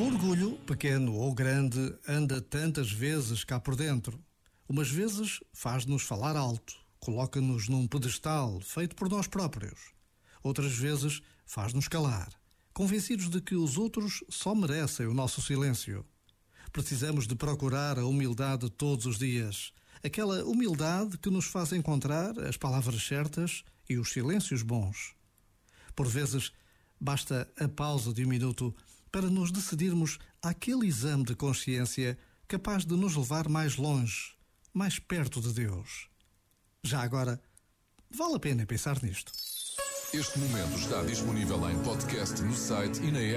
orgulho, pequeno ou grande, anda tantas vezes cá por dentro. Umas vezes faz-nos falar alto, coloca-nos num pedestal feito por nós próprios. Outras vezes faz-nos calar, convencidos de que os outros só merecem o nosso silêncio. Precisamos de procurar a humildade todos os dias, aquela humildade que nos faz encontrar as palavras certas e os silêncios bons. Por vezes, basta a pausa de um minuto para nos decidirmos àquele exame de consciência capaz de nos levar mais longe, mais perto de Deus. Já agora, vale a pena pensar nisto. Este momento está disponível em podcast no site e na app.